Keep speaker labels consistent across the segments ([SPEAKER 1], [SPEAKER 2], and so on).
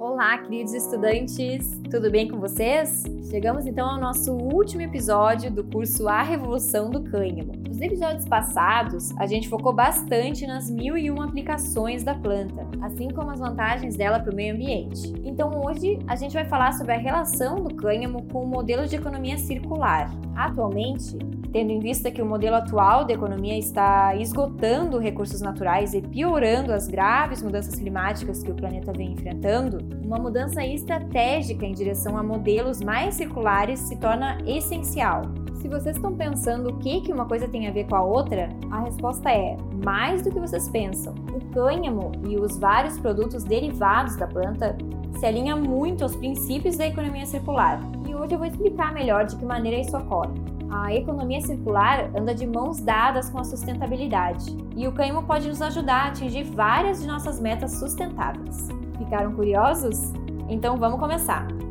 [SPEAKER 1] Olá, queridos estudantes! Tudo bem com vocês? Chegamos então ao nosso último episódio do curso A Revolução do Cânhamo. Nos episódios passados, a gente focou bastante nas mil e uma aplicações da planta, assim como as vantagens dela para o meio ambiente. Então hoje a gente vai falar sobre a relação do cânhamo com o modelo de economia circular. Atualmente, tendo em vista que o modelo atual da economia está esgotando recursos naturais e piorando as graves mudanças climáticas que o planeta vem enfrentando, uma mudança estratégica em direção a modelos mais circulares se torna essencial. Se vocês estão pensando o que, que uma coisa tem a ver com a outra, a resposta é mais do que vocês pensam. O cânhamo e os vários produtos derivados da planta se alinham muito aos princípios da economia circular. E hoje eu vou explicar melhor de que maneira isso ocorre. A economia circular anda de mãos dadas com a sustentabilidade, e o cânhamo pode nos ajudar a atingir várias de nossas metas sustentáveis. Ficaram curiosos? Então vamos começar!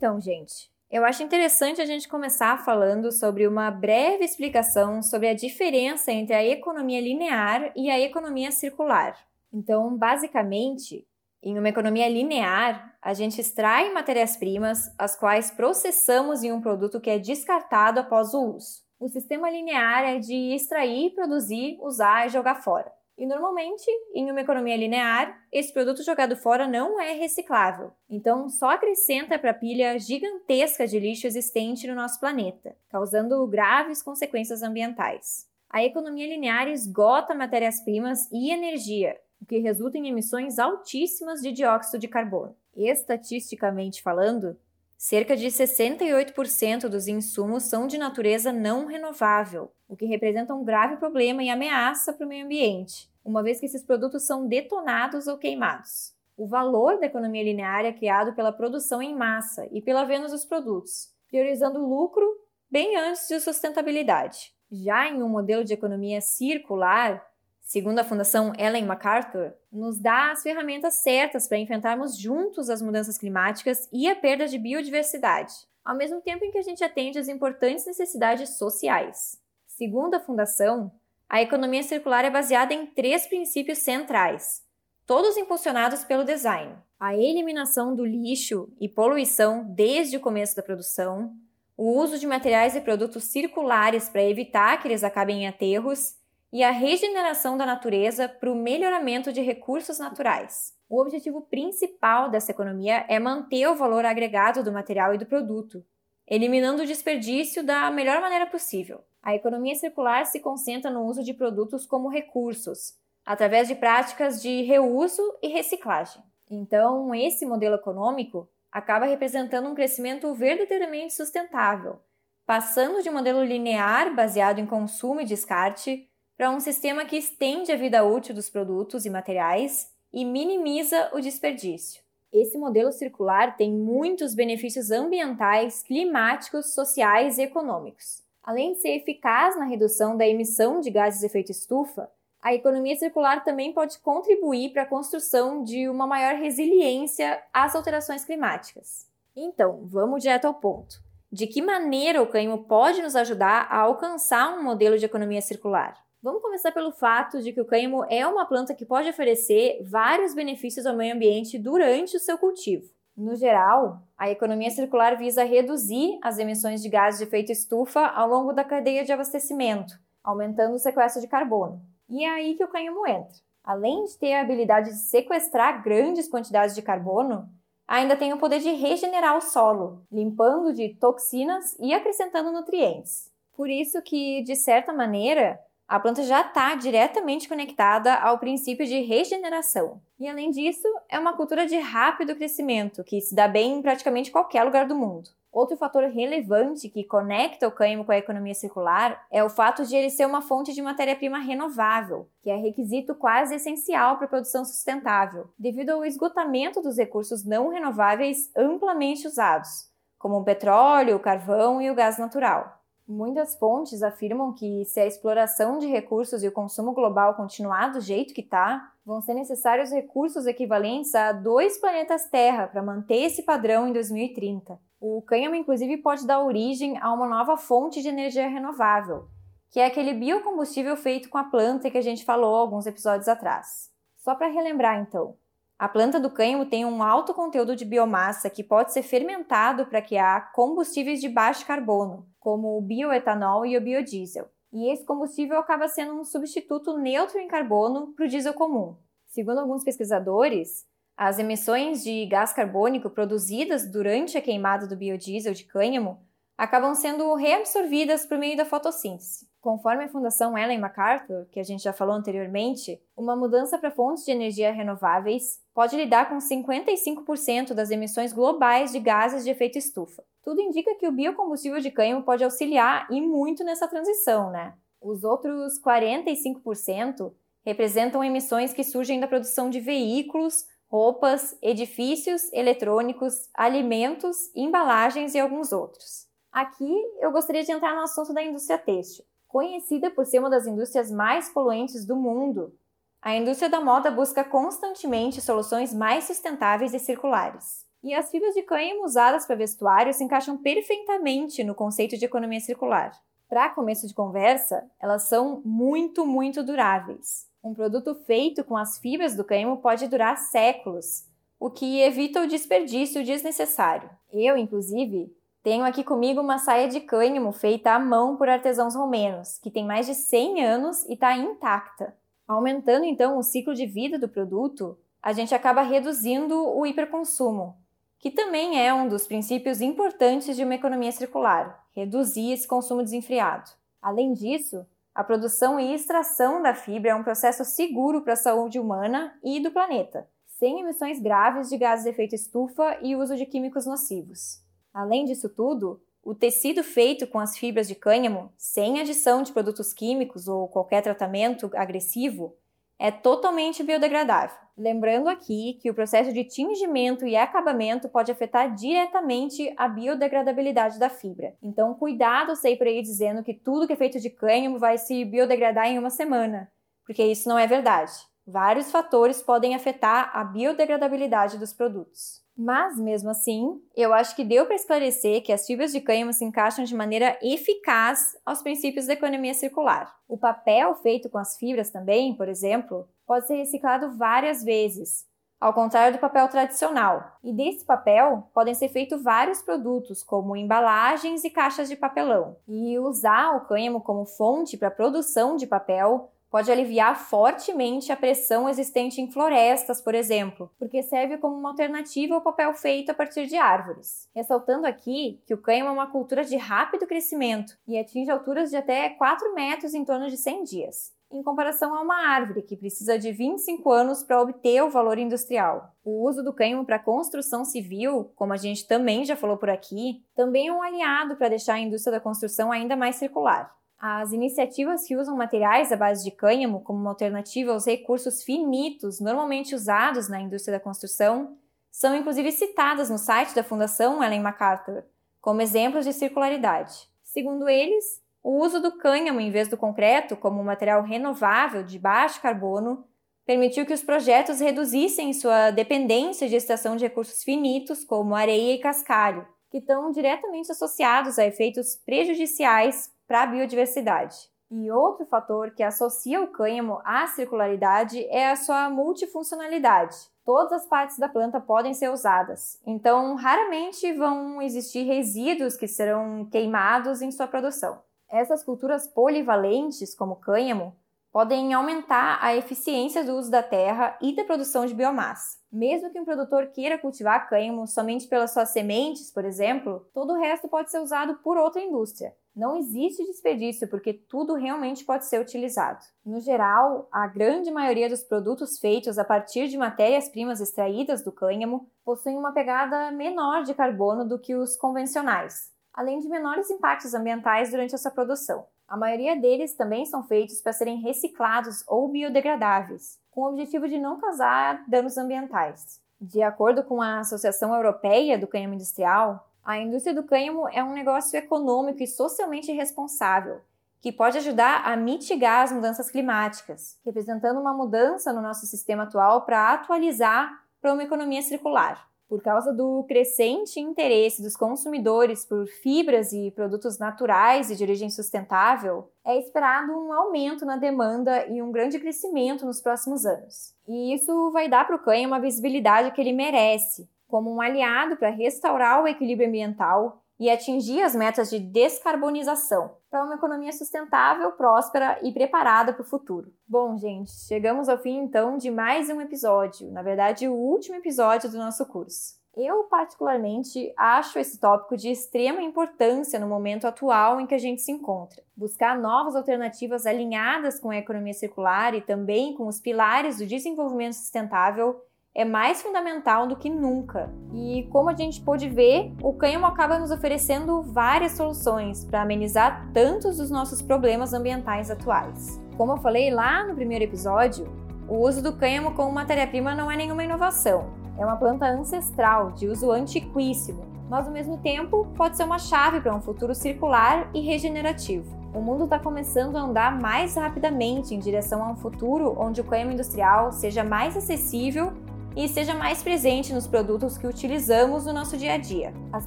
[SPEAKER 1] Então, gente, eu acho interessante a gente começar falando sobre uma breve explicação sobre a diferença entre a economia linear e a economia circular. Então, basicamente, em uma economia linear, a gente extrai matérias-primas, as quais processamos em um produto que é descartado após o uso. O sistema linear é de extrair, produzir, usar e jogar fora. E normalmente, em uma economia linear, esse produto jogado fora não é reciclável. Então, só acrescenta para a pilha gigantesca de lixo existente no nosso planeta, causando graves consequências ambientais. A economia linear esgota matérias-primas e energia, o que resulta em emissões altíssimas de dióxido de carbono. Estatisticamente falando, cerca de 68% dos insumos são de natureza não renovável, o que representa um grave problema e ameaça para o meio ambiente, uma vez que esses produtos são detonados ou queimados. O valor da economia linear é criado pela produção em massa e pela venda dos produtos, priorizando o lucro bem antes de sustentabilidade. Já em um modelo de economia circular, segundo a Fundação Ellen MacArthur, nos dá as ferramentas certas para enfrentarmos juntos as mudanças climáticas e a perda de biodiversidade, ao mesmo tempo em que a gente atende às importantes necessidades sociais. Segundo a Fundação, a economia circular é baseada em três princípios centrais, todos impulsionados pelo design: a eliminação do lixo e poluição desde o começo da produção, o uso de materiais e produtos circulares para evitar que eles acabem em aterros e a regeneração da natureza para o melhoramento de recursos naturais. O objetivo principal dessa economia é manter o valor agregado do material e do produto, eliminando o desperdício da melhor maneira possível. A economia circular se concentra no uso de produtos como recursos, através de práticas de reuso e reciclagem. Então, esse modelo econômico acaba representando um crescimento verdadeiramente sustentável, passando de um modelo linear baseado em consumo e descarte para um sistema que estende a vida útil dos produtos e materiais e minimiza o desperdício. Esse modelo circular tem muitos benefícios ambientais, climáticos, sociais e econômicos. Além de ser eficaz na redução da emissão de gases de efeito estufa, a economia circular também pode contribuir para a construção de uma maior resiliência às alterações climáticas. Então, vamos direto ao ponto. De que maneira o cânhamo pode nos ajudar a alcançar um modelo de economia circular? Vamos começar pelo fato de que o cânhamo é uma planta que pode oferecer vários benefícios ao meio ambiente durante o seu cultivo. No geral, a economia circular visa reduzir as emissões de gases de efeito estufa ao longo da cadeia de abastecimento, aumentando o sequestro de carbono. E é aí que o cânhamo entra. Além de ter a habilidade de sequestrar grandes quantidades de carbono, ainda tem o poder de regenerar o solo, limpando de toxinas e acrescentando nutrientes. Por isso que, de certa maneira, a planta já está diretamente conectada ao princípio de regeneração. E além disso, é uma cultura de rápido crescimento, que se dá bem em praticamente qualquer lugar do mundo. Outro fator relevante que conecta o cânhamo com a economia circular é o fato de ele ser uma fonte de matéria-prima renovável, que é requisito quase essencial para a produção sustentável, devido ao esgotamento dos recursos não renováveis amplamente usados, como o petróleo, o carvão e o gás natural. Muitas fontes afirmam que, se a exploração de recursos e o consumo global continuar do jeito que está, vão ser necessários recursos equivalentes a dois planetas Terra para manter esse padrão em 2030. O cânhamo, inclusive, pode dar origem a uma nova fonte de energia renovável, que é aquele biocombustível feito com a planta que a gente falou alguns episódios atrás. Só para relembrar então, a planta do cânhamo tem um alto conteúdo de biomassa que pode ser fermentado para criar combustíveis de baixo carbono, como o bioetanol e o biodiesel. E esse combustível acaba sendo um substituto neutro em carbono para o diesel comum. Segundo alguns pesquisadores, as emissões de gás carbônico produzidas durante a queimada do biodiesel de cânhamo acabam sendo reabsorvidas por meio da fotossíntese. Conforme a Fundação Ellen MacArthur, que a gente já falou anteriormente, uma mudança para fontes de energia renováveis pode lidar com 55% das emissões globais de gases de efeito estufa. Tudo indica que o biocombustível de cânhamo pode auxiliar e muito nessa transição, né? Os outros 45% representam emissões que surgem da produção de veículos, roupas, edifícios, eletrônicos, alimentos, embalagens e alguns outros. Aqui eu gostaria de entrar no assunto da indústria têxtil. Conhecida por ser uma das indústrias mais poluentes do mundo, a indústria da moda busca constantemente soluções mais sustentáveis e circulares. E as fibras de cânhamo usadas para vestuário se encaixam perfeitamente no conceito de economia circular. Para começo de conversa, elas são muito, muito duráveis. Um produto feito com as fibras do cânhamo pode durar séculos, o que evita o desperdício desnecessário. Eu, inclusive, tenho aqui comigo uma saia de cânhamo feita à mão por artesãos romenos, que tem mais de 100 anos e está intacta. Aumentando então o ciclo de vida do produto, a gente acaba reduzindo o hiperconsumo, que também é um dos princípios importantes de uma economia circular, reduzir esse consumo desenfreado. Além disso, a produção e extração da fibra é um processo seguro para a saúde humana e do planeta, sem emissões graves de gases de efeito estufa e uso de químicos nocivos. Além disso tudo, o tecido feito com as fibras de cânhamo, sem adição de produtos químicos ou qualquer tratamento agressivo, é totalmente biodegradável. Lembrando aqui que o processo de tingimento e acabamento pode afetar diretamente a biodegradabilidade da fibra. Então, cuidado sair por aí dizendo que tudo que é feito de cânhamo vai se biodegradar em uma semana, porque isso não é verdade. Vários fatores podem afetar a biodegradabilidade dos produtos. Mas, mesmo assim, eu acho que deu para esclarecer que as fibras de cânhamo se encaixam de maneira eficaz aos princípios da economia circular. O papel feito com as fibras também, por exemplo, pode ser reciclado várias vezes, ao contrário do papel tradicional. E desse papel podem ser feitos vários produtos, como embalagens e caixas de papelão. E usar o cânhamo como fonte para a produção de papel pode aliviar fortemente a pressão existente em florestas, por exemplo, porque serve como uma alternativa ao papel feito a partir de árvores. Ressaltando aqui que o cânhamo é uma cultura de rápido crescimento e atinge alturas de até 4 metros em torno de 100 dias em comparação a uma árvore que precisa de 25 anos para obter o valor industrial. O uso do cânhamo para construção civil, como a gente também já falou por aqui, também é um aliado para deixar a indústria da construção ainda mais circular. As iniciativas que usam materiais à base de cânhamo como uma alternativa aos recursos finitos normalmente usados na indústria da construção são inclusive citadas no site da Fundação Ellen MacArthur como exemplos de circularidade. Segundo eles, o uso do cânhamo em vez do concreto como um material renovável de baixo carbono permitiu que os projetos reduzissem sua dependência de extração de recursos finitos como areia e cascalho, que estão diretamente associados a efeitos prejudiciais para a biodiversidade. E outro fator que associa o cânhamo à circularidade é a sua multifuncionalidade. Todas as partes da planta podem ser usadas, então raramente vão existir resíduos que serão queimados em sua produção. Essas culturas polivalentes, como cânhamo, podem aumentar a eficiência do uso da terra e da produção de biomassa. Mesmo que um produtor queira cultivar cânhamo somente pelas suas sementes, por exemplo, todo o resto pode ser usado por outra indústria. Não existe desperdício porque tudo realmente pode ser utilizado. No geral, a grande maioria dos produtos feitos a partir de matérias-primas extraídas do cânhamo possuem uma pegada menor de carbono do que os convencionais, além de menores impactos ambientais durante essa produção. A maioria deles também são feitos para serem reciclados ou biodegradáveis, com o objetivo de não causar danos ambientais. De acordo com a Associação Europeia do Cânhamo Industrial, a indústria do cânhamo é um negócio econômico e socialmente responsável, que pode ajudar a mitigar as mudanças climáticas, representando uma mudança no nosso sistema atual para atualizar para uma economia circular. Por causa do crescente interesse dos consumidores por fibras e produtos naturais e de origem sustentável, é esperado um aumento na demanda e um grande crescimento nos próximos anos. E isso vai dar para o cânhamo a visibilidade que ele merece, como um aliado para restaurar o equilíbrio ambiental e atingir as metas de descarbonização para uma economia sustentável, próspera e preparada para o futuro. Bom, gente, chegamos ao fim então de mais um episódio, na verdade, o último episódio do nosso curso. Eu, particularmente, acho esse tópico de extrema importância no momento atual em que a gente se encontra. Buscar novas alternativas alinhadas com a economia circular e também com os pilares do desenvolvimento sustentável é mais fundamental do que nunca. E como a gente pôde ver, o cânhamo acaba nos oferecendo várias soluções para amenizar tantos dos nossos problemas ambientais atuais. Como eu falei lá no primeiro episódio, o uso do cânhamo como matéria-prima não é nenhuma inovação. É uma planta ancestral de uso antiquíssimo, mas ao mesmo tempo pode ser uma chave para um futuro circular e regenerativo. O mundo está começando a andar mais rapidamente em direção a um futuro onde o cânhamo industrial seja mais acessível e esteja mais presente nos produtos que utilizamos no nosso dia a dia. As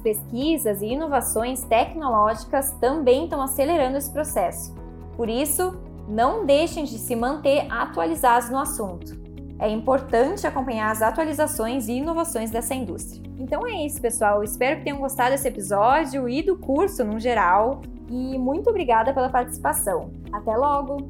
[SPEAKER 1] pesquisas e inovações tecnológicas também estão acelerando esse processo. Por isso, não deixem de se manter atualizados no assunto. É importante acompanhar as atualizações e inovações dessa indústria. Então é isso, pessoal. Espero que tenham gostado desse episódio e do curso no geral. E muito obrigada pela participação. Até logo!